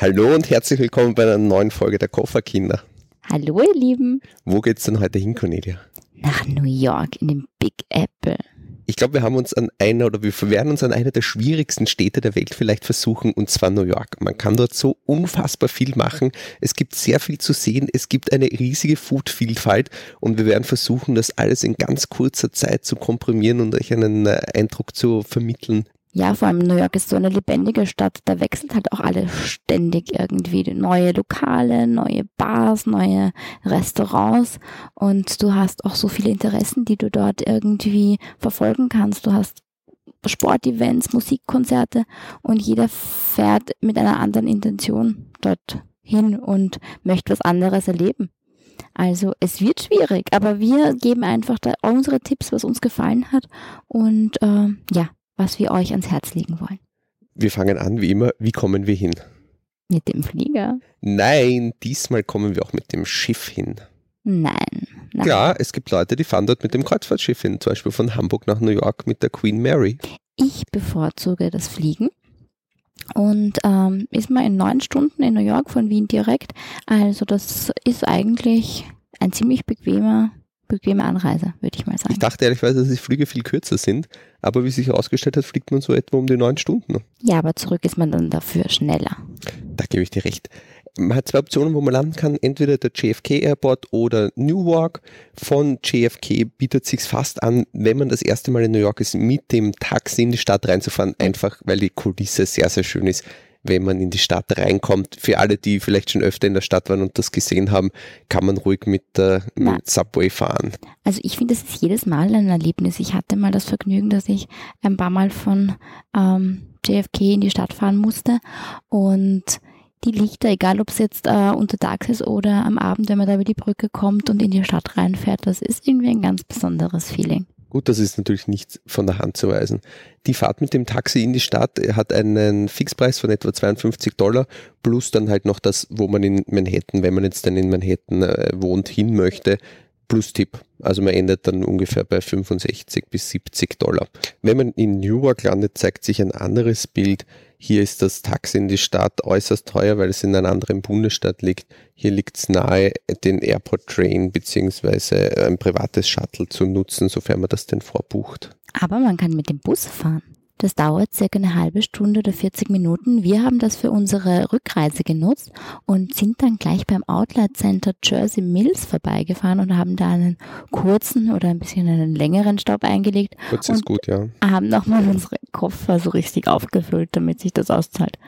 Hallo und herzlich willkommen bei einer neuen Folge der Kofferkinder. Hallo ihr Lieben. Wo geht's denn heute hin, Cornelia? Nach New York in den Big Apple. Ich glaube, wir haben uns an einer oder wir werden uns an einer der schwierigsten Städte der Welt vielleicht versuchen, und zwar New York. Man kann dort so unfassbar viel machen. Es gibt sehr viel zu sehen. Es gibt eine riesige Food-Vielfalt und wir werden versuchen, das alles in ganz kurzer Zeit zu komprimieren und euch einen äh, Eindruck zu vermitteln, ja, vor allem New York ist so eine lebendige Stadt. Da wechselt halt auch alles ständig irgendwie neue Lokale, neue Bars, neue Restaurants. Und du hast auch so viele Interessen, die du dort irgendwie verfolgen kannst. Du hast Sportevents, Musikkonzerte und jeder fährt mit einer anderen Intention dort hin und möchte was anderes erleben. Also es wird schwierig, aber wir geben einfach da unsere Tipps, was uns gefallen hat und äh, ja, was wir euch ans Herz legen wollen. Wir fangen an, wie immer. Wie kommen wir hin? Mit dem Flieger? Nein, diesmal kommen wir auch mit dem Schiff hin. Nein. nein. Klar, es gibt Leute, die fahren dort mit dem Kreuzfahrtschiff hin, zum Beispiel von Hamburg nach New York mit der Queen Mary. Ich bevorzuge das Fliegen. Und ähm, ist mal in neun Stunden in New York von Wien direkt. Also das ist eigentlich ein ziemlich bequemer bequeme Anreise, würde ich mal sagen. Ich dachte ehrlicherweise, dass die Flüge viel kürzer sind, aber wie sich herausgestellt hat, fliegt man so etwa um die neun Stunden. Ja, aber zurück ist man dann dafür schneller. Da gebe ich dir recht. Man hat zwei Optionen, wo man landen kann, entweder der JFK Airport oder Newark. Von JFK bietet sich fast an, wenn man das erste Mal in New York ist, mit dem Taxi in die Stadt reinzufahren, einfach weil die Kulisse sehr, sehr schön ist wenn man in die Stadt reinkommt. Für alle, die vielleicht schon öfter in der Stadt waren und das gesehen haben, kann man ruhig mit, äh, mit Subway fahren. Also ich finde, das ist jedes Mal ein Erlebnis. Ich hatte mal das Vergnügen, dass ich ein paar Mal von ähm, JFK in die Stadt fahren musste und die Lichter, egal ob es jetzt äh, untertags ist oder am Abend, wenn man da über die Brücke kommt und in die Stadt reinfährt, das ist irgendwie ein ganz besonderes Feeling. Gut, das ist natürlich nicht von der Hand zu weisen. Die Fahrt mit dem Taxi in die Stadt hat einen Fixpreis von etwa 52 Dollar plus dann halt noch das, wo man in Manhattan, wenn man jetzt dann in Manhattan äh, wohnt, hin möchte, plus Tipp. Also man endet dann ungefähr bei 65 bis 70 Dollar. Wenn man in Newark landet, zeigt sich ein anderes Bild. Hier ist das Taxi in die Stadt äußerst teuer, weil es in einer anderen Bundesstadt liegt. Hier liegt es nahe, den Airport Train bzw. ein privates Shuttle zu nutzen, sofern man das denn vorbucht. Aber man kann mit dem Bus fahren. Das dauert circa eine halbe Stunde oder 40 Minuten. Wir haben das für unsere Rückreise genutzt und sind dann gleich beim Outlet Center Jersey Mills vorbeigefahren und haben da einen kurzen oder ein bisschen einen längeren Stopp eingelegt. Kurz ist gut, ja. Haben nochmal unsere Koffer so richtig aufgefüllt, damit sich das auszahlt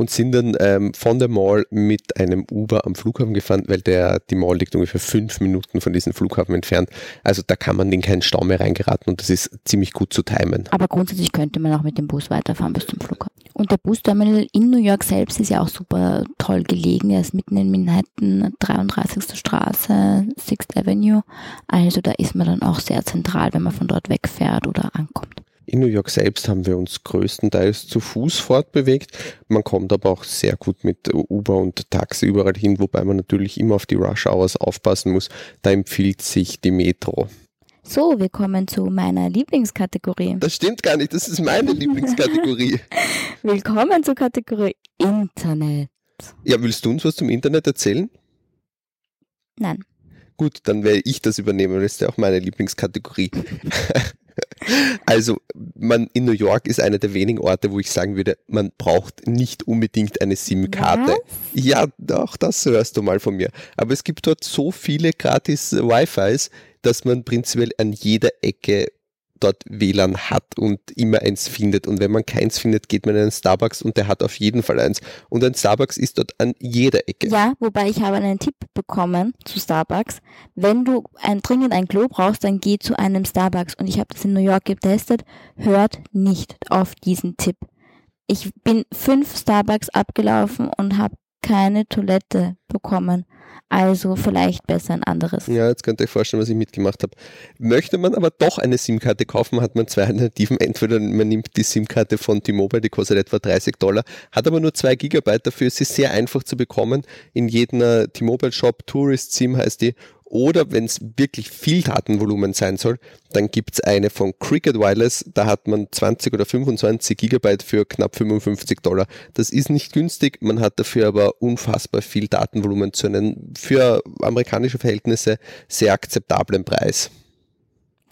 und sind dann ähm, von der Mall mit einem Uber am Flughafen gefahren, weil der, die Mall liegt ungefähr fünf Minuten von diesem Flughafen entfernt. Also da kann man in keinen Stau mehr reingeraten und das ist ziemlich gut zu timen. Aber grundsätzlich könnte man auch mit dem Bus weiterfahren bis zum Flughafen. Und der Busterminal in New York selbst ist ja auch super toll gelegen. Er ist mitten in Manhattan, 33. Straße, 6th Avenue. Also da ist man dann auch sehr zentral, wenn man von dort wegfährt oder ankommt. In New York selbst haben wir uns größtenteils zu Fuß fortbewegt. Man kommt aber auch sehr gut mit Uber und Taxi überall hin, wobei man natürlich immer auf die Rush Hours aufpassen muss. Da empfiehlt sich die Metro. So, wir kommen zu meiner Lieblingskategorie. Das stimmt gar nicht, das ist meine Lieblingskategorie. Willkommen zur Kategorie Internet. Ja, willst du uns was zum Internet erzählen? Nein. Gut, dann werde ich das übernehmen, das ist ja auch meine Lieblingskategorie. Also, man in New York ist einer der wenigen Orte, wo ich sagen würde, man braucht nicht unbedingt eine SIM-Karte. Ja, auch das hörst du mal von mir. Aber es gibt dort so viele gratis Wi-Fis, dass man prinzipiell an jeder Ecke dort WLAN hat und immer eins findet. Und wenn man keins findet, geht man in einen Starbucks und der hat auf jeden Fall eins. Und ein Starbucks ist dort an jeder Ecke. Ja, wobei ich habe einen Tipp bekommen zu Starbucks. Wenn du ein, dringend ein Klo brauchst, dann geh zu einem Starbucks. Und ich habe das in New York getestet. Hört nicht auf diesen Tipp. Ich bin fünf Starbucks abgelaufen und habe keine Toilette bekommen. Also vielleicht besser ein anderes. Ja, jetzt könnt ihr euch vorstellen, was ich mitgemacht habe. Möchte man aber doch eine SIM-Karte kaufen, hat man zwei Alternativen. Entweder man nimmt die SIM-Karte von T-Mobile, die kostet etwa 30 Dollar, hat aber nur zwei Gigabyte. Dafür ist sie sehr einfach zu bekommen. In jedem T-Mobile-Shop, Tourist SIM heißt die. Oder wenn es wirklich viel Datenvolumen sein soll, dann gibt es eine von Cricket Wireless, da hat man 20 oder 25 Gigabyte für knapp 55 Dollar. Das ist nicht günstig, man hat dafür aber unfassbar viel Datenvolumen zu einem für amerikanische Verhältnisse sehr akzeptablen Preis.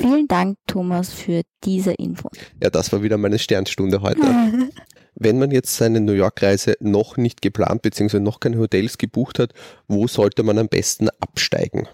Vielen Dank, Thomas, für diese Info. Ja, das war wieder meine Sternstunde heute. Wenn man jetzt seine New York-Reise noch nicht geplant bzw. noch keine Hotels gebucht hat, wo sollte man am besten absteigen?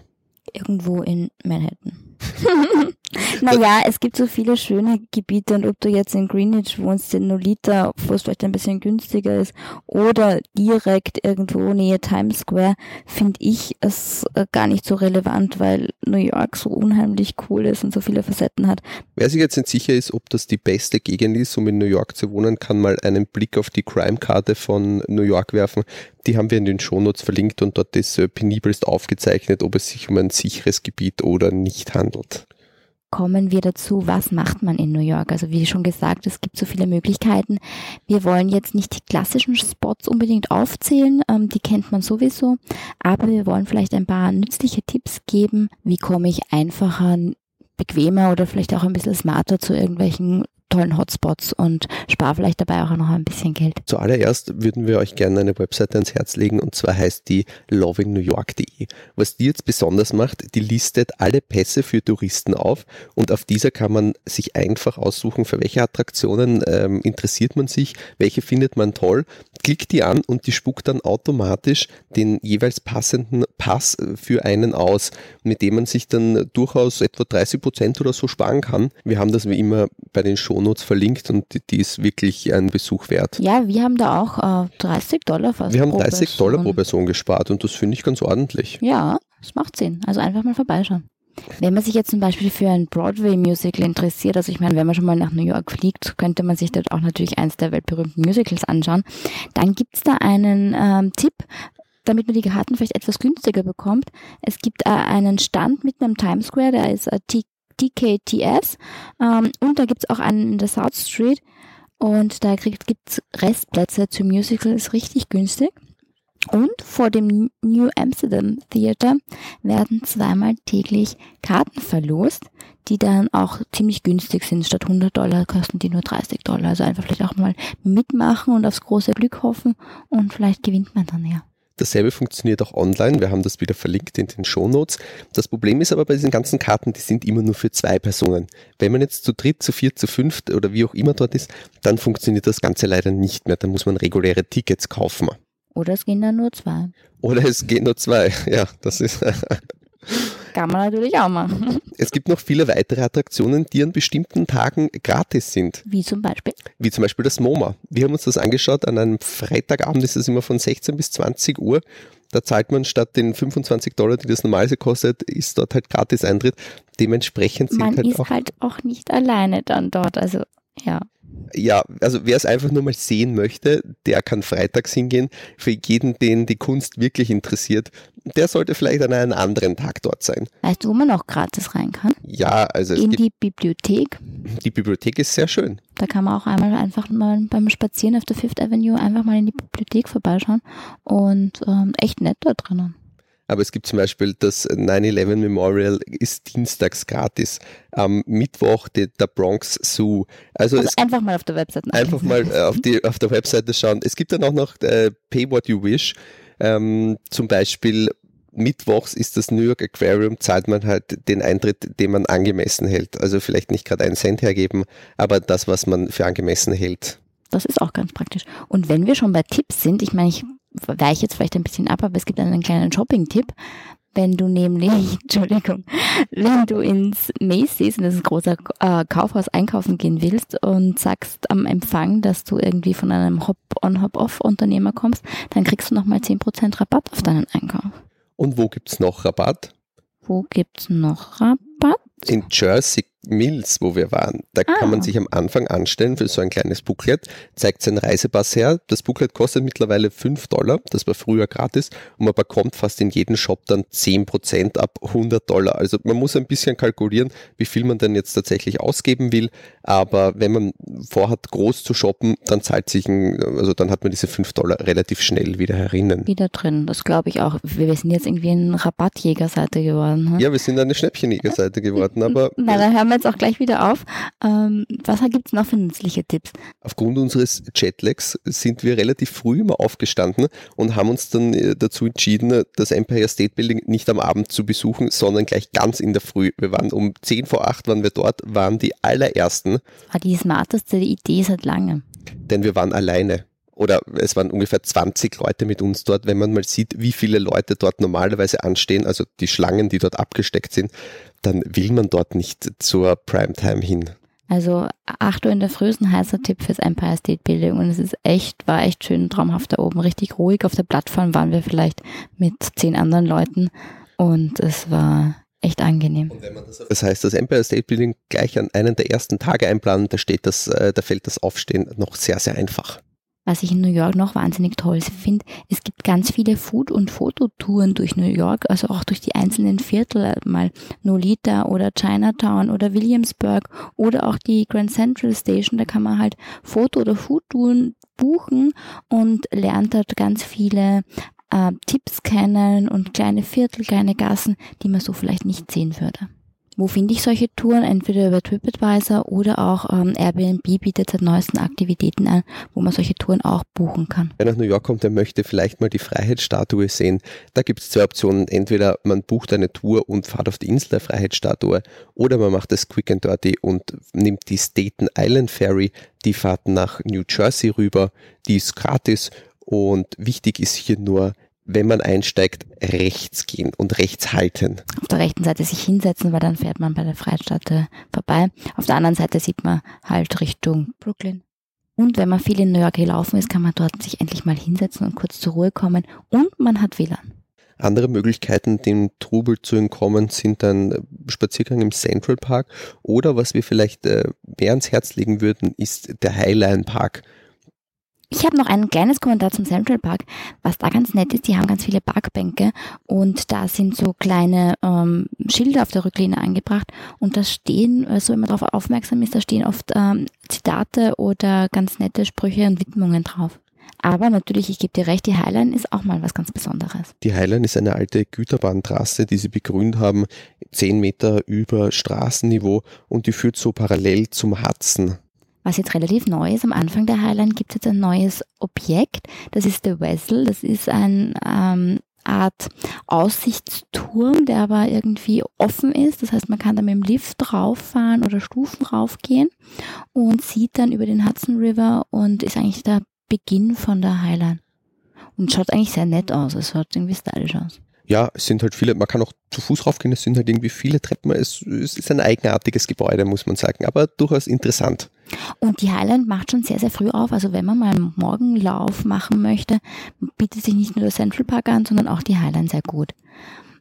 Irgendwo in Manhattan. naja, es gibt so viele schöne Gebiete und ob du jetzt in Greenwich wohnst, in Nolita, wo es vielleicht ein bisschen günstiger ist, oder direkt irgendwo nähe Times Square, finde ich es äh, gar nicht so relevant, weil New York so unheimlich cool ist und so viele Facetten hat. Wer sich jetzt nicht sicher ist, ob das die beste Gegend ist, um in New York zu wohnen, kann mal einen Blick auf die Crime-Karte von New York werfen. Die haben wir in den Shownotes verlinkt und dort ist äh, penibelst aufgezeichnet, ob es sich um ein sicheres Gebiet oder nicht handelt kommen wir dazu, was macht man in New York? Also wie schon gesagt, es gibt so viele Möglichkeiten. Wir wollen jetzt nicht die klassischen Spots unbedingt aufzählen, ähm, die kennt man sowieso, aber wir wollen vielleicht ein paar nützliche Tipps geben, wie komme ich einfacher, bequemer oder vielleicht auch ein bisschen smarter zu irgendwelchen tollen Hotspots und spare vielleicht dabei auch noch ein bisschen Geld. Zuallererst würden wir euch gerne eine Webseite ans Herz legen und zwar heißt die lovingnewyork.de. Was die jetzt besonders macht, die listet alle Pässe für Touristen auf und auf dieser kann man sich einfach aussuchen, für welche Attraktionen ähm, interessiert man sich, welche findet man toll, klickt die an und die spuckt dann automatisch den jeweils passenden Pass für einen aus, mit dem man sich dann durchaus etwa 30 Prozent oder so sparen kann. Wir haben das wie immer bei den Show Shownotes verlinkt und die, die, ist wirklich einen Besuch wert. Ja, wir haben da auch äh, 30 Dollar fast. Wir haben 30 Person. Dollar pro Person gespart und das finde ich ganz ordentlich. Ja, das macht Sinn. Also einfach mal vorbeischauen. Wenn man sich jetzt zum Beispiel für ein Broadway-Musical interessiert, also ich meine, wenn man schon mal nach New York fliegt, könnte man sich dort auch natürlich eins der weltberühmten Musicals anschauen. Dann gibt es da einen ähm, Tipp, damit man die Karten vielleicht etwas günstiger bekommt. Es gibt äh, einen Stand mitten am Times Square, der ist äh, DKTS. Ähm, und da gibt es auch einen in der South Street. Und da gibt es Restplätze zum Musical, ist richtig günstig. Und vor dem New Amsterdam Theater werden zweimal täglich Karten verlost, die dann auch ziemlich günstig sind. Statt 100 Dollar kosten die nur 30 Dollar. Also einfach vielleicht auch mal mitmachen und aufs große Glück hoffen und vielleicht gewinnt man dann ja. Dasselbe funktioniert auch online. Wir haben das wieder verlinkt in den Shownotes. Das Problem ist aber bei diesen ganzen Karten, die sind immer nur für zwei Personen. Wenn man jetzt zu dritt, zu viert, zu fünft oder wie auch immer dort ist, dann funktioniert das Ganze leider nicht mehr. Dann muss man reguläre Tickets kaufen. Oder es gehen dann nur zwei. Oder es gehen nur zwei. Ja, das ist. Kann man natürlich auch machen. Es gibt noch viele weitere Attraktionen, die an bestimmten Tagen gratis sind. Wie zum Beispiel? Wie zum Beispiel das MoMA. Wir haben uns das angeschaut. An einem Freitagabend ist es immer von 16 bis 20 Uhr. Da zahlt man statt den 25 Dollar, die das normalerweise kostet, ist dort halt gratis Eintritt. Dementsprechend sind man halt ist auch halt auch nicht alleine dann dort. Also ja ja, also wer es einfach nur mal sehen möchte, der kann freitags hingehen. Für jeden, den die Kunst wirklich interessiert, der sollte vielleicht an einem anderen Tag dort sein. Weißt du, wo man auch gratis rein kann? Ja, also in die Bibliothek. Die Bibliothek ist sehr schön. Da kann man auch einmal einfach mal beim Spazieren auf der Fifth Avenue einfach mal in die Bibliothek vorbeischauen und ähm, echt nett da drinnen. Aber es gibt zum Beispiel das 9-11 Memorial ist dienstags gratis. Am Mittwoch die, der Bronx Zoo. Also, also einfach mal auf der Webseite Einfach mal äh, auf, die, auf der Webseite schauen. Es gibt dann auch noch äh, Pay What You Wish. Ähm, zum Beispiel Mittwochs ist das New York Aquarium, zahlt man halt den Eintritt, den man angemessen hält. Also vielleicht nicht gerade einen Cent hergeben, aber das, was man für angemessen hält. Das ist auch ganz praktisch. Und wenn wir schon bei Tipps sind, ich meine, ich weiche jetzt vielleicht ein bisschen ab, aber es gibt einen kleinen Shopping-Tipp. Wenn du nämlich, Entschuldigung, wenn du ins Macy's, in das große äh, Kaufhaus einkaufen gehen willst und sagst am Empfang, dass du irgendwie von einem Hop-on, Hop-off-Unternehmer kommst, dann kriegst du nochmal 10% Rabatt auf deinen Einkauf. Und wo gibt's noch Rabatt? Wo gibt's noch Rabatt? In Jersey Mills, wo wir waren, da ah. kann man sich am Anfang anstellen für so ein kleines Booklet, zeigt sein Reisepass her. Das Booklet kostet mittlerweile 5 Dollar, das war früher gratis und man bekommt fast in jedem Shop dann 10% ab 100 Dollar. Also man muss ein bisschen kalkulieren, wie viel man denn jetzt tatsächlich ausgeben will, aber wenn man vorhat, groß zu shoppen, dann zahlt sich ein, also dann hat man diese 5 Dollar relativ schnell wieder herinnen. Wieder drin, das glaube ich auch. Wir sind jetzt irgendwie eine Rabattjägerseite geworden. Hm? Ja, wir sind eine Schnäppchenjägerseite geworden, aber... Na, da hören wir jetzt auch gleich wieder auf. Ähm, was gibt es noch für nützliche Tipps? Aufgrund unseres Jetlags sind wir relativ früh immer aufgestanden und haben uns dann äh, dazu entschieden, das Empire State Building nicht am Abend zu besuchen, sondern gleich ganz in der Früh. Wir waren um 10 vor 8 waren wir dort, waren die allerersten. War die smarteste Idee seit langem. Denn wir waren alleine oder es waren ungefähr 20 Leute mit uns dort. Wenn man mal sieht, wie viele Leute dort normalerweise anstehen, also die Schlangen, die dort abgesteckt sind, dann will man dort nicht zur Primetime hin. Also 8 Uhr in der Früh ist ein heißer Tipp fürs Empire State Building und es ist echt, war echt schön traumhaft da oben, richtig ruhig. Auf der Plattform waren wir vielleicht mit zehn anderen Leuten und es war echt angenehm. Das, das, heißt, das Empire State Building gleich an einen der ersten Tage einplanen, da steht das, äh, da fällt das Aufstehen noch sehr, sehr einfach. Was ich in New York noch wahnsinnig toll finde, es gibt ganz viele Food- und Fototouren durch New York, also auch durch die einzelnen Viertel, mal Nolita oder Chinatown oder Williamsburg oder auch die Grand Central Station, da kann man halt Foto- oder Foodtouren buchen und lernt dort ganz viele äh, Tipps kennen und kleine Viertel, kleine Gassen, die man so vielleicht nicht sehen würde. Wo finde ich solche Touren? Entweder über TripAdvisor oder auch ähm, Airbnb bietet seit neuesten Aktivitäten an, wo man solche Touren auch buchen kann. Wer nach New York kommt, der möchte vielleicht mal die Freiheitsstatue sehen. Da gibt es zwei Optionen. Entweder man bucht eine Tour und fahrt auf die Insel der Freiheitsstatue oder man macht es quick and dirty und nimmt die Staten Island Ferry, die fahrt nach New Jersey rüber. Die ist gratis und wichtig ist hier nur, wenn man einsteigt, rechts gehen und rechts halten. Auf der rechten Seite sich hinsetzen, weil dann fährt man bei der Freistadt vorbei. Auf der anderen Seite sieht man halt Richtung Brooklyn. Und wenn man viel in New York gelaufen ist, kann man dort sich endlich mal hinsetzen und kurz zur Ruhe kommen. Und man hat WLAN. Andere Möglichkeiten, dem Trubel zu entkommen, sind dann Spaziergang im Central Park oder was wir vielleicht äh, mehr ans Herz legen würden, ist der Highline Park. Ich habe noch ein kleines Kommentar zum Central Park. Was da ganz nett ist, die haben ganz viele Parkbänke und da sind so kleine ähm, Schilder auf der Rücklehne angebracht und da stehen, also wenn man darauf aufmerksam ist, da stehen oft ähm, Zitate oder ganz nette Sprüche und Widmungen drauf. Aber natürlich, ich gebe dir recht, die Highline ist auch mal was ganz Besonderes. Die Highline ist eine alte Güterbahntrasse, die sie begrünt haben, zehn Meter über Straßenniveau und die führt so parallel zum Hudson. Was jetzt relativ neu ist, am Anfang der Highline gibt es jetzt ein neues Objekt. Das ist der Wessel. Das ist ein ähm, Art Aussichtsturm, der aber irgendwie offen ist. Das heißt, man kann da mit dem Lift rauffahren oder Stufen raufgehen und sieht dann über den Hudson River und ist eigentlich der Beginn von der Highline. Und schaut eigentlich sehr nett aus. Es schaut irgendwie stylisch aus ja, es sind halt viele, man kann auch zu Fuß raufgehen, es sind halt irgendwie viele Treppen. Es, es, ist ein eigenartiges Gebäude, muss man sagen, aber durchaus interessant. Und die Highland macht schon sehr, sehr früh auf. Also wenn man mal einen Morgenlauf machen möchte, bietet sich nicht nur der Central Park an, sondern auch die Highland sehr gut.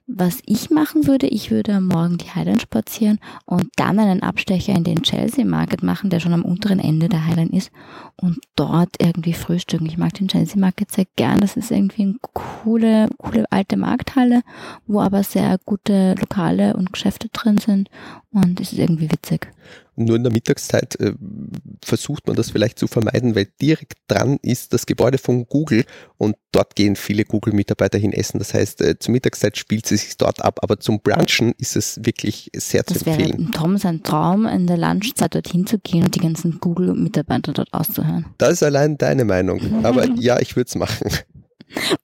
Was ich machen würde, ich würde am Morgen die Highland spazieren und dann einen Abstecher in den Chelsea Market machen, der schon am unteren Ende der Highland ist und dort irgendwie frühstücken. Ich mag den Chelsea Market sehr gern. Das ist irgendwie eine coole, coole alte Markthalle, wo aber sehr gute Lokale und Geschäfte drin sind und es ist irgendwie witzig. Nur in der Mittagszeit äh, versucht man das vielleicht zu vermeiden, weil direkt dran ist das Gebäude von Google und dort gehen viele Google-Mitarbeiter hin essen. Das heißt, äh, zur Mittagszeit spielt sie sich dort ab, aber zum Brunchen ist es wirklich sehr das zu empfehlen. Wäre Tom sein Traum, in der Lunchzeit dorthin zu gehen und die ganzen Google-Mitarbeiter dort auszuhören. Das ist allein deine Meinung, aber ja, ich würde es machen.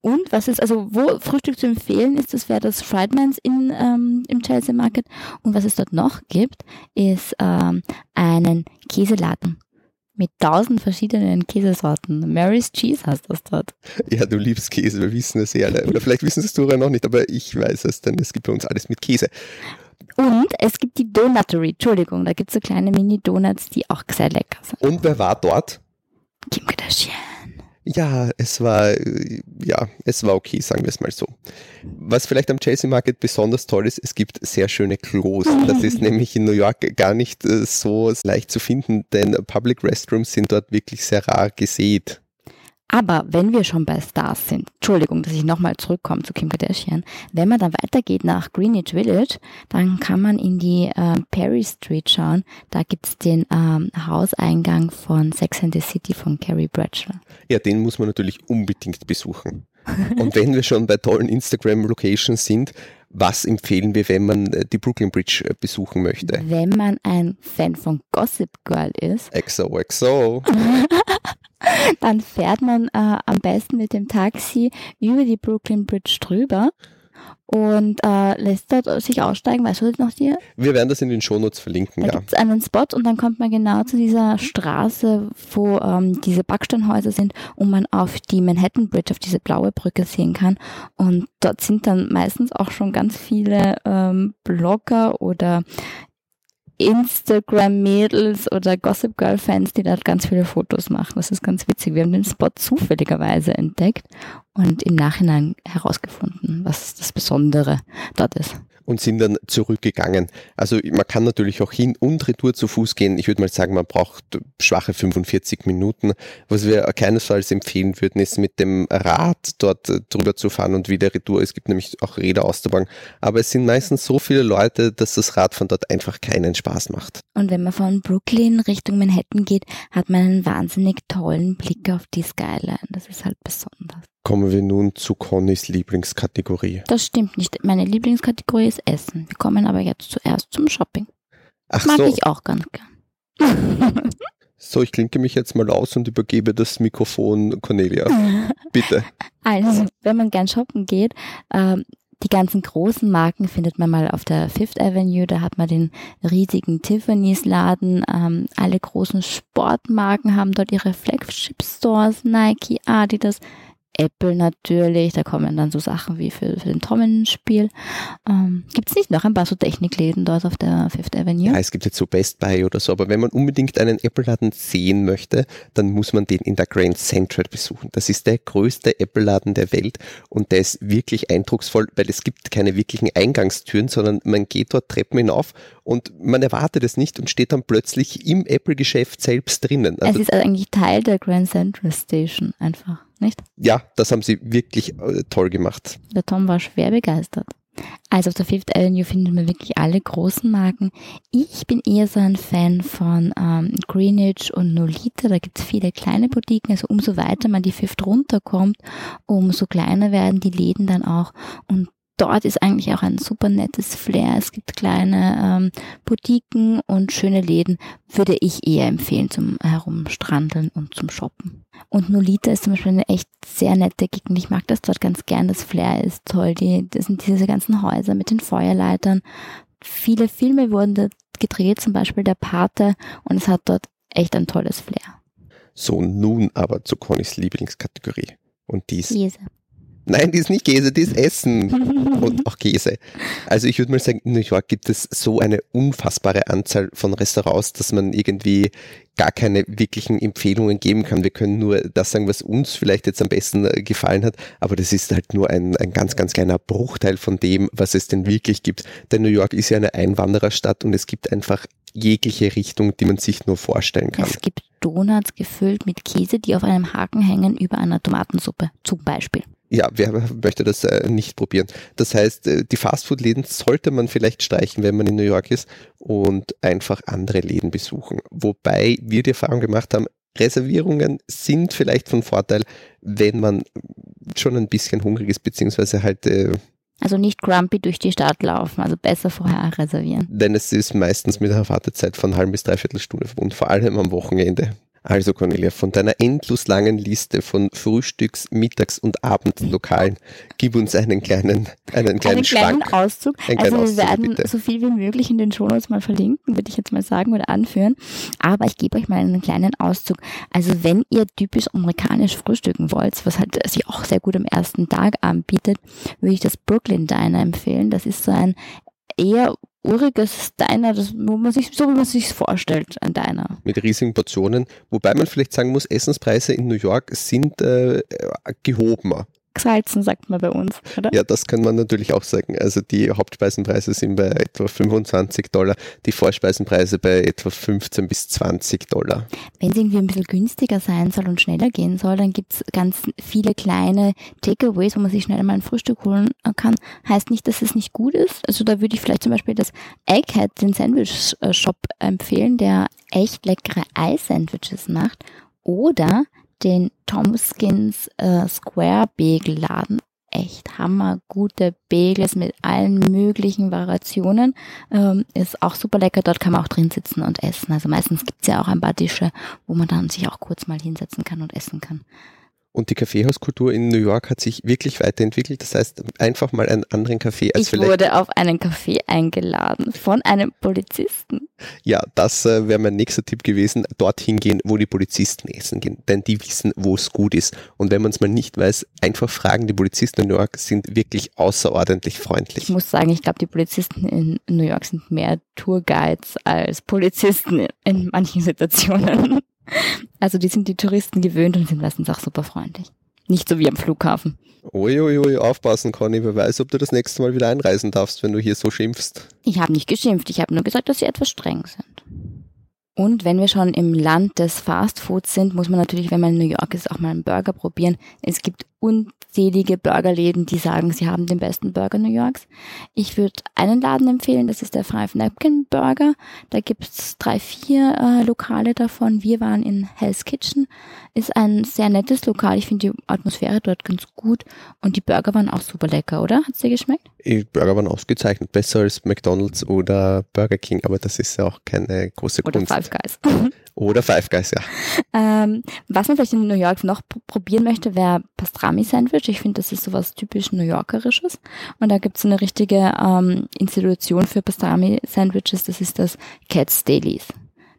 Und was ist, also wo Frühstück zu empfehlen ist, das wäre das Friedmans in, ähm, im Chelsea Market. Und was es dort noch gibt, ist ähm, einen Käseladen mit tausend verschiedenen Käsesorten. Mary's Cheese heißt das dort. Ja, du liebst Käse, wir wissen es ja alle. Oder vielleicht wissen es du noch nicht, aber ich weiß es, denn es gibt bei uns alles mit Käse. Und es gibt die Donutery, Entschuldigung, da gibt es so kleine Mini-Donuts, die auch sehr lecker sind. Und wer war dort? Kim Kardashian. Ja, es war, äh, ja, es war okay, sagen wir es mal so. Was vielleicht am Chelsea Market besonders toll ist, es gibt sehr schöne Klos. Das ist nämlich in New York gar nicht äh, so leicht zu finden, denn Public Restrooms sind dort wirklich sehr rar gesät. Aber wenn wir schon bei Stars sind, Entschuldigung, dass ich nochmal zurückkomme zu Kim Kardashian, wenn man dann weitergeht nach Greenwich Village, dann kann man in die äh, Perry Street schauen. Da gibt's den ähm, Hauseingang von Sex and the City von Carrie Bradshaw. Ja, den muss man natürlich unbedingt besuchen. Und wenn wir schon bei tollen Instagram-Locations sind, was empfehlen wir, wenn man äh, die Brooklyn Bridge äh, besuchen möchte? Wenn man ein Fan von Gossip Girl ist. XOXO. dann fährt man äh, am besten mit dem Taxi über die Brooklyn Bridge drüber und äh, lässt dort sich aussteigen. Weißt du das noch dir? Wir werden das in den Shownotes verlinken, da ja. gibt es einen Spot und dann kommt man genau zu dieser Straße, wo ähm, diese Backsteinhäuser sind und man auf die Manhattan Bridge, auf diese blaue Brücke sehen kann. Und dort sind dann meistens auch schon ganz viele ähm, Blogger oder Instagram-Mädels oder Gossip Girl-Fans, die da ganz viele Fotos machen. Das ist ganz witzig. Wir haben den Spot zufälligerweise entdeckt und im Nachhinein herausgefunden, was das Besondere dort ist und sind dann zurückgegangen. Also man kann natürlich auch hin und retour zu Fuß gehen. Ich würde mal sagen, man braucht schwache 45 Minuten. Was wir keinesfalls empfehlen würden, ist mit dem Rad dort drüber zu fahren und wieder retour. Es gibt nämlich auch Räder auszubauen. Aber es sind meistens so viele Leute, dass das Rad von dort einfach keinen Spaß macht. Und wenn man von Brooklyn Richtung Manhattan geht, hat man einen wahnsinnig tollen Blick auf die Skyline. Das ist halt besonders. Kommen wir nun zu Connys Lieblingskategorie. Das stimmt nicht. Meine Lieblingskategorie ist Essen. Wir kommen aber jetzt zuerst zum Shopping. Ach Mag so. ich auch ganz gern. So, ich klinke mich jetzt mal aus und übergebe das Mikrofon Cornelia. Bitte. Also, wenn man gern shoppen geht, ähm, die ganzen großen Marken findet man mal auf der Fifth Avenue, da hat man den riesigen Tiffany's Laden, ähm, alle großen Sportmarken haben dort ihre Flagship Stores, Nike, Adidas, Apple natürlich, da kommen dann so Sachen wie für, für den Trommelspiel. Ähm, Gibt es nicht noch ein paar so Technikläden dort auf der Fifth Avenue? Ja, es gibt jetzt so Best Buy oder so, aber wenn man unbedingt einen Apple-Laden sehen möchte, dann muss man den in der Grand Central besuchen. Das ist der größte Apple-Laden der Welt und der ist wirklich eindrucksvoll, weil es gibt keine wirklichen Eingangstüren, sondern man geht dort Treppen hinauf und man erwartet es nicht und steht dann plötzlich im Apple-Geschäft selbst drinnen. es ist also eigentlich Teil der Grand Central Station einfach, nicht? ja, das haben sie wirklich äh, toll gemacht. Der Tom war schwer begeistert. Also auf der Fifth Avenue findet man wirklich alle großen Marken. Ich bin eher so ein Fan von ähm, Greenwich und Nolita. Da gibt es viele kleine Boutiquen. Also umso weiter man die Fifth runterkommt, umso kleiner werden die Läden dann auch. Und dort ist eigentlich auch ein super nettes Flair. Es gibt kleine ähm, Boutiquen und schöne Läden. Würde ich eher empfehlen zum Herumstrandeln und zum Shoppen. Und Nolita ist zum Beispiel eine echt sehr nette Gegend. Ich mag das dort ganz gern. Das Flair ist toll. Die, das sind diese ganzen Häuser mit den Feuerleitern. Viele Filme wurden dort gedreht, zum Beispiel der Pate. Und es hat dort echt ein tolles Flair. So, nun aber zu Connys Lieblingskategorie. Und dies. Käse. Nein, die ist nicht Käse, die ist Essen. Und auch Käse. Also ich würde mal sagen, in New York gibt es so eine unfassbare Anzahl von Restaurants, dass man irgendwie gar keine wirklichen Empfehlungen geben kann. Wir können nur das sagen, was uns vielleicht jetzt am besten äh, gefallen hat, aber das ist halt nur ein, ein ganz, ganz kleiner Bruchteil von dem, was es denn wirklich gibt. Denn New York ist ja eine Einwandererstadt und es gibt einfach jegliche Richtung, die man sich nur vorstellen kann. Es gibt Donuts gefüllt mit Käse, die auf einem Haken hängen über einer Tomatensuppe, zum Beispiel. Ja, wer möchte das äh, nicht probieren? Das heißt, äh, die Fastfood-Läden sollte man vielleicht streichen, wenn man in New York ist und einfach andere Läden besuchen. Wobei wir die Erfahrung gemacht haben, Reservierungen sind vielleicht von Vorteil, wenn man schon ein bisschen hungrig ist, beziehungsweise halt äh, Also nicht grumpy durch die Stadt laufen, also besser vorher reservieren. denn es ist meistens mit einer Wartezeit von halb bis dreiviertel Stunde verbunden, vor allem am Wochenende. Also Cornelia, von deiner endlos langen Liste von Frühstücks-, Mittags- und Abendlokalen, gib uns einen kleinen, einen kleinen Einen kleinen Schwank. Auszug. Einen Also kleinen wir Auszug, werden bitte. so viel wie möglich in den Shownotes mal verlinken, würde ich jetzt mal sagen oder anführen. Aber ich gebe euch mal einen kleinen Auszug. Also wenn ihr typisch amerikanisch frühstücken wollt, was halt sich auch sehr gut am ersten Tag anbietet, würde ich das Brooklyn Diner empfehlen. Das ist so ein eher uriges Diner, das, wo man sich, so wie man sich vorstellt, ein Diner. Mit riesigen Portionen, wobei man vielleicht sagen muss, Essenspreise in New York sind äh, gehobener gesalzen, sagt man bei uns, oder? Ja, das kann man natürlich auch sagen. Also die Hauptspeisenpreise sind bei etwa 25 Dollar, die Vorspeisenpreise bei etwa 15 bis 20 Dollar. Wenn es irgendwie ein bisschen günstiger sein soll und schneller gehen soll, dann gibt es ganz viele kleine Takeaways, wo man sich schnell mal ein Frühstück holen kann. Heißt nicht, dass es nicht gut ist. Also da würde ich vielleicht zum Beispiel das Egghead, den Sandwich-Shop empfehlen, der echt leckere Ei-Sandwiches macht. Oder den Tomskins äh, Square Begelladen. Echt hammergute Bagels mit allen möglichen Variationen. Ähm, ist auch super lecker. Dort kann man auch drin sitzen und essen. Also meistens gibt's ja auch ein paar Tische, wo man dann sich auch kurz mal hinsetzen kann und essen kann. Und die Kaffeehauskultur in New York hat sich wirklich weiterentwickelt. Das heißt, einfach mal einen anderen Kaffee als ich vielleicht. Ich wurde auf einen Kaffee eingeladen von einem Polizisten. Ja, das äh, wäre mein nächster Tipp gewesen. Dorthin gehen, wo die Polizisten essen gehen. Denn die wissen, wo es gut ist. Und wenn man es mal nicht weiß, einfach fragen. Die Polizisten in New York sind wirklich außerordentlich freundlich. Ich muss sagen, ich glaube, die Polizisten in New York sind mehr Tourguides als Polizisten in manchen Situationen. Also die sind die Touristen gewöhnt und sind meistens auch super freundlich. Nicht so wie am Flughafen. Uiuiui, ui, ui, aufpassen, Conny. Wer weiß, ob du das nächste Mal wieder einreisen darfst, wenn du hier so schimpfst. Ich habe nicht geschimpft. Ich habe nur gesagt, dass sie etwas streng sind. Und wenn wir schon im Land des Fastfoods sind, muss man natürlich, wenn man in New York ist, auch mal einen Burger probieren. Es gibt unzählige Burgerläden, die sagen, sie haben den besten Burger New Yorks. Ich würde einen Laden empfehlen, das ist der Five Napkin Burger. Da gibt's drei, vier äh, Lokale davon. Wir waren in Hell's Kitchen. Ist ein sehr nettes Lokal. Ich finde die Atmosphäre dort ganz gut. Und die Burger waren auch super lecker, oder? Hat's dir geschmeckt? Die Burger waren ausgezeichnet. Besser als McDonalds oder Burger King. Aber das ist ja auch keine große Kunst. Oder Five Guys. oder Five Guys, ja. Ähm, was man vielleicht in New York noch probieren möchte, wäre Pastrami-Sandwich. Ich finde, das ist sowas typisch New Yorkerisches. Und da gibt es eine richtige ähm, Institution für Pastrami-Sandwiches. Das ist das Cats Dailies.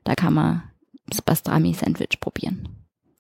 Da kann man das Pastrami-Sandwich probieren.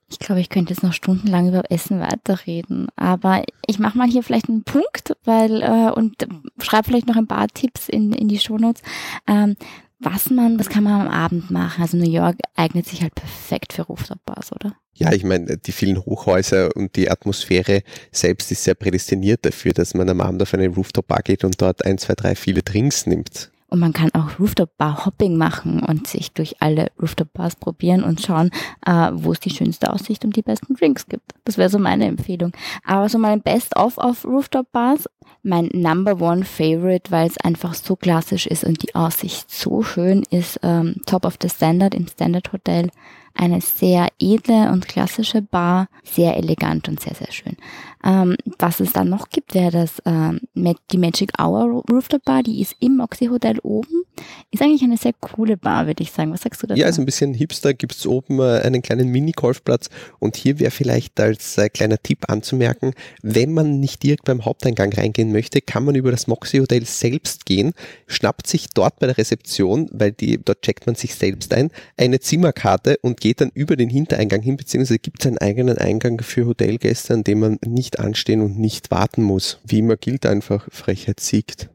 Ich glaube, ich könnte jetzt noch stundenlang über Essen weiterreden, aber ich mache mal hier vielleicht einen Punkt, weil äh, und schreibe vielleicht noch ein paar Tipps in, in die Shownotes. Ähm, was man, was kann man am Abend machen? Also New York eignet sich halt perfekt für Rooftop-Bars, oder? Ja, ich meine, die vielen Hochhäuser und die Atmosphäre selbst ist sehr prädestiniert dafür, dass man am Abend auf eine Rooftop-Bar geht und dort ein, zwei, drei viele Drinks nimmt. Und man kann auch Rooftop-Bar-Hopping machen und sich durch alle Rooftop-Bars probieren und schauen, äh, wo es die schönste Aussicht und die besten Drinks gibt. Das wäre so meine Empfehlung. Aber so mein Best-of auf Rooftop-Bars, mein Number One Favorite, weil es einfach so klassisch ist und die Aussicht so schön ist, ähm, Top of the Standard im Standard Hotel eine sehr edle und klassische Bar, sehr elegant und sehr, sehr schön. Ähm, was es dann noch gibt, wäre das ähm, die Magic Hour Rooftop Bar, die ist im Oxy Hotel oben. Ist eigentlich eine sehr coole Bar, würde ich sagen. Was sagst du dazu? Ja, also ein bisschen hipster gibt es oben äh, einen kleinen Mini-Golfplatz und hier wäre vielleicht als äh, kleiner Tipp anzumerken, wenn man nicht direkt beim Haupteingang reingehen möchte, kann man über das Moxie Hotel selbst gehen, schnappt sich dort bei der Rezeption, weil die, dort checkt man sich selbst ein, eine Zimmerkarte und geht dann über den Hintereingang hin, beziehungsweise gibt es einen eigenen Eingang für Hotelgäste, an dem man nicht anstehen und nicht warten muss. Wie immer gilt einfach, Frechheit siegt.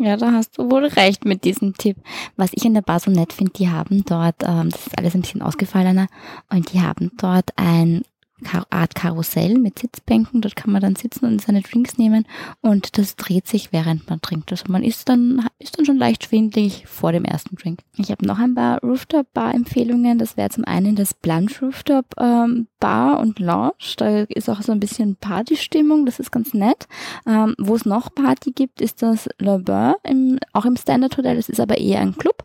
Ja, da hast du wohl recht mit diesem Tipp. Was ich in der Bar so nett finde, die haben dort, ähm, das ist alles ein bisschen ausgefallener, und die haben dort ein Art Karussell mit Sitzbänken. Dort kann man dann sitzen und seine Drinks nehmen und das dreht sich, während man trinkt. Also man ist dann, ist dann schon leicht schwindlig vor dem ersten Drink. Ich habe noch ein paar Rooftop-Bar-Empfehlungen. Das wäre zum einen das Blanche Rooftop ähm, Bar und Lounge. Da ist auch so ein bisschen Partystimmung. Das ist ganz nett. Ähm, Wo es noch Party gibt, ist das Le Beurre, im, auch im Standard Hotel. Das ist aber eher ein Club.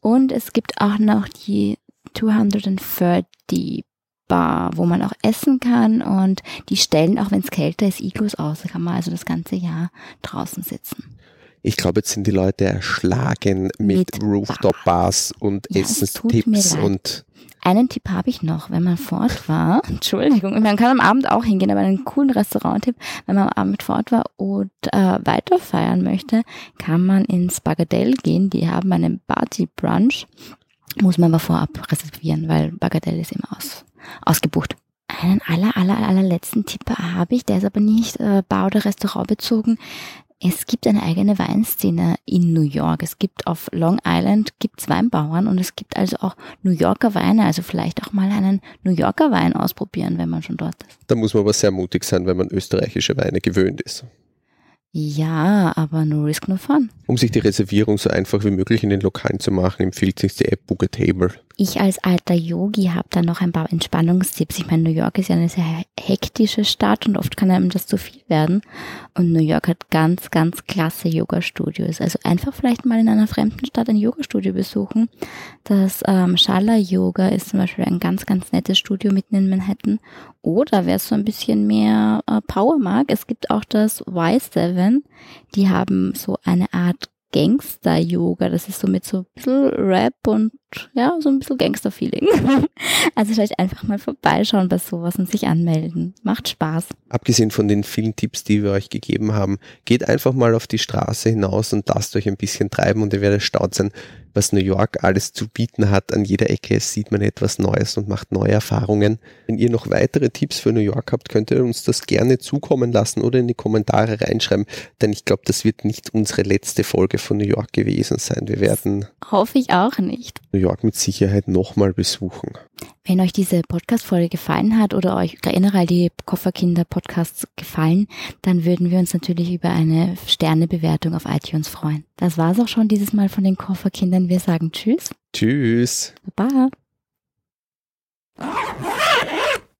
Und es gibt auch noch die 230 Bar, wo man auch essen kann und die stellen, auch wenn es kälter ist, Iglus aus. Da kann man also das ganze Jahr draußen sitzen. Ich glaube, jetzt sind die Leute erschlagen mit, mit Rooftop-Bars und ja, Essenstipps und einen Tipp habe ich noch, wenn man fort war, Entschuldigung, man kann am Abend auch hingehen, aber einen coolen Restaurant-Tipp, wenn man am Abend fort war und äh, weiter feiern möchte, kann man ins Bagatelle gehen, die haben einen Party-Brunch, muss man aber vorab reservieren, weil Bagatelle ist immer aus ausgebucht. Einen aller, aller, allerletzten Tipp habe ich, der ist aber nicht äh, Bar- oder Restaurant bezogen. Es gibt eine eigene Weinszene in New York. Es gibt auf Long Island gibt's Weinbauern und es gibt also auch New Yorker Weine. Also vielleicht auch mal einen New Yorker Wein ausprobieren, wenn man schon dort ist. Da muss man aber sehr mutig sein, wenn man österreichische Weine gewöhnt ist. Ja, aber no risk, no fun. Um sich die Reservierung so einfach wie möglich in den Lokalen zu machen, empfiehlt sich die App Book a Table. Ich als alter Yogi habe da noch ein paar Entspannungstipps. Ich meine, New York ist ja eine sehr hektische Stadt und oft kann einem das zu viel werden. Und New York hat ganz, ganz klasse Yoga-Studios. Also einfach vielleicht mal in einer fremden Stadt ein Yoga-Studio besuchen. Das ähm, Shala Yoga ist zum Beispiel ein ganz, ganz nettes Studio mitten in Manhattan. Oder wer so ein bisschen mehr äh, Power mag, es gibt auch das Y7. Die haben so eine Art Gangster-Yoga. Das ist so mit so ein bisschen Rap und ja, so ein bisschen Gangster-Feeling. Also vielleicht einfach mal vorbeischauen bei sowas und sich anmelden. Macht Spaß. Abgesehen von den vielen Tipps, die wir euch gegeben haben, geht einfach mal auf die Straße hinaus und lasst euch ein bisschen treiben und ihr werdet erstaunt sein, was New York alles zu bieten hat. An jeder Ecke sieht man etwas Neues und macht neue Erfahrungen. Wenn ihr noch weitere Tipps für New York habt, könnt ihr uns das gerne zukommen lassen oder in die Kommentare reinschreiben, denn ich glaube, das wird nicht unsere letzte Folge von New York gewesen sein. Wir werden. Hoffe ich auch nicht. New York mit Sicherheit nochmal besuchen. Wenn euch diese Podcast-Folge gefallen hat oder euch generell die Kofferkinder-Podcasts gefallen, dann würden wir uns natürlich über eine Sternebewertung auf iTunes freuen. Das war's auch schon dieses Mal von den Kofferkindern. Wir sagen Tschüss. Tschüss. Baba.